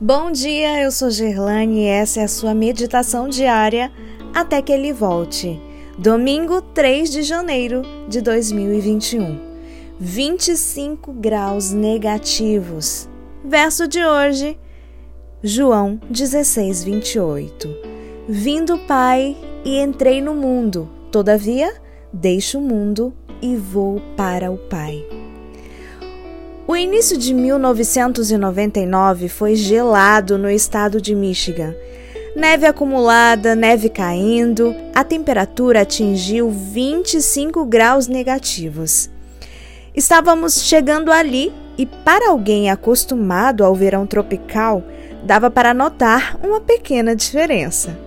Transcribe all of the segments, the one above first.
Bom dia, eu sou Gerlane e essa é a sua meditação diária até que ele volte. Domingo 3 de janeiro de 2021. 25 graus negativos. Verso de hoje, João 16, 28. Vim do Pai e entrei no mundo, todavia deixo o mundo e vou para o Pai. O início de 1999 foi gelado no estado de Michigan. Neve acumulada, neve caindo, a temperatura atingiu 25 graus negativos. Estávamos chegando ali e, para alguém acostumado ao verão tropical, dava para notar uma pequena diferença.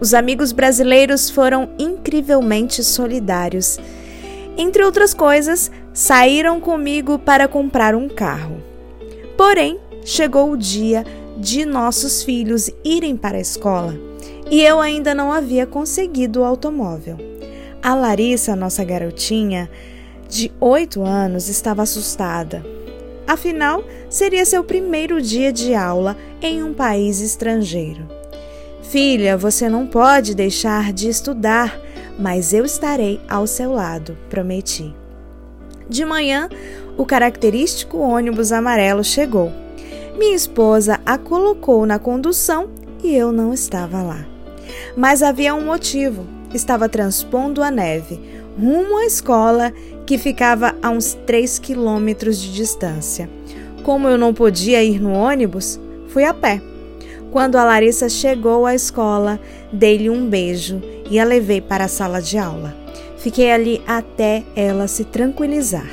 Os amigos brasileiros foram incrivelmente solidários entre outras coisas, saíram comigo para comprar um carro. Porém, chegou o dia de nossos filhos irem para a escola e eu ainda não havia conseguido o automóvel. A Larissa, nossa garotinha, de oito anos, estava assustada. Afinal, seria seu primeiro dia de aula em um país estrangeiro. Filha, você não pode deixar de estudar mas eu estarei ao seu lado, prometi. De manhã, o característico ônibus amarelo chegou. Minha esposa a colocou na condução e eu não estava lá. Mas havia um motivo: estava transpondo a neve rumo à escola que ficava a uns 3 quilômetros de distância. Como eu não podia ir no ônibus, fui a pé. Quando a Larissa chegou à escola, dei-lhe um beijo e a levei para a sala de aula. Fiquei ali até ela se tranquilizar.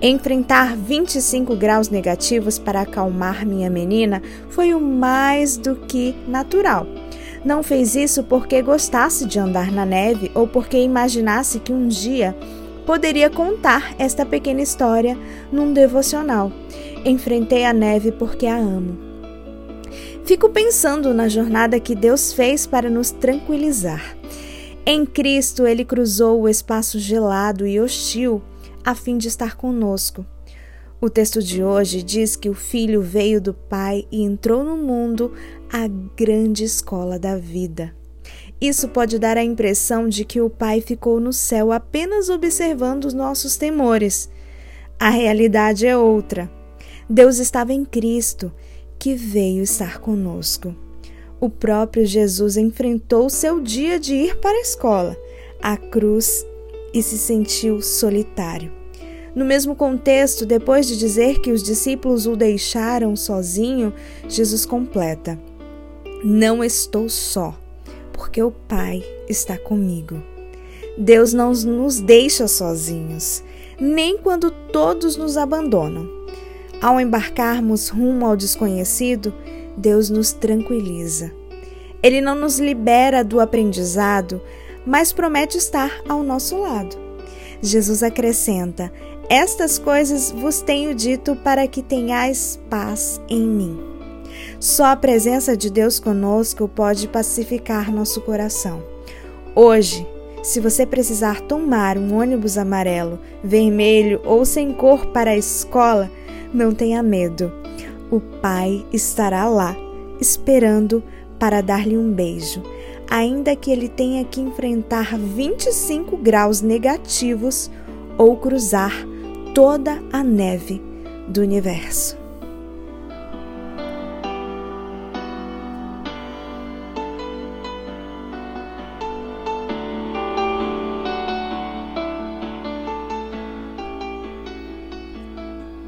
Enfrentar 25 graus negativos para acalmar minha menina foi o mais do que natural. Não fez isso porque gostasse de andar na neve ou porque imaginasse que um dia poderia contar esta pequena história num devocional. Enfrentei a neve porque a amo. Fico pensando na jornada que Deus fez para nos tranquilizar. Em Cristo, ele cruzou o espaço gelado e hostil a fim de estar conosco. O texto de hoje diz que o Filho veio do Pai e entrou no mundo a grande escola da vida. Isso pode dar a impressão de que o Pai ficou no céu apenas observando os nossos temores. A realidade é outra. Deus estava em Cristo que veio estar conosco. O próprio Jesus enfrentou seu dia de ir para a escola, a cruz, e se sentiu solitário. No mesmo contexto, depois de dizer que os discípulos o deixaram sozinho, Jesus completa: Não estou só, porque o Pai está comigo. Deus não nos deixa sozinhos, nem quando todos nos abandonam. Ao embarcarmos rumo ao desconhecido, Deus nos tranquiliza. Ele não nos libera do aprendizado, mas promete estar ao nosso lado. Jesus acrescenta: Estas coisas vos tenho dito para que tenhais paz em mim. Só a presença de Deus conosco pode pacificar nosso coração. Hoje, se você precisar tomar um ônibus amarelo, vermelho ou sem cor para a escola, não tenha medo. O Pai estará lá, esperando para dar-lhe um beijo, ainda que ele tenha que enfrentar 25 graus negativos ou cruzar toda a neve do universo.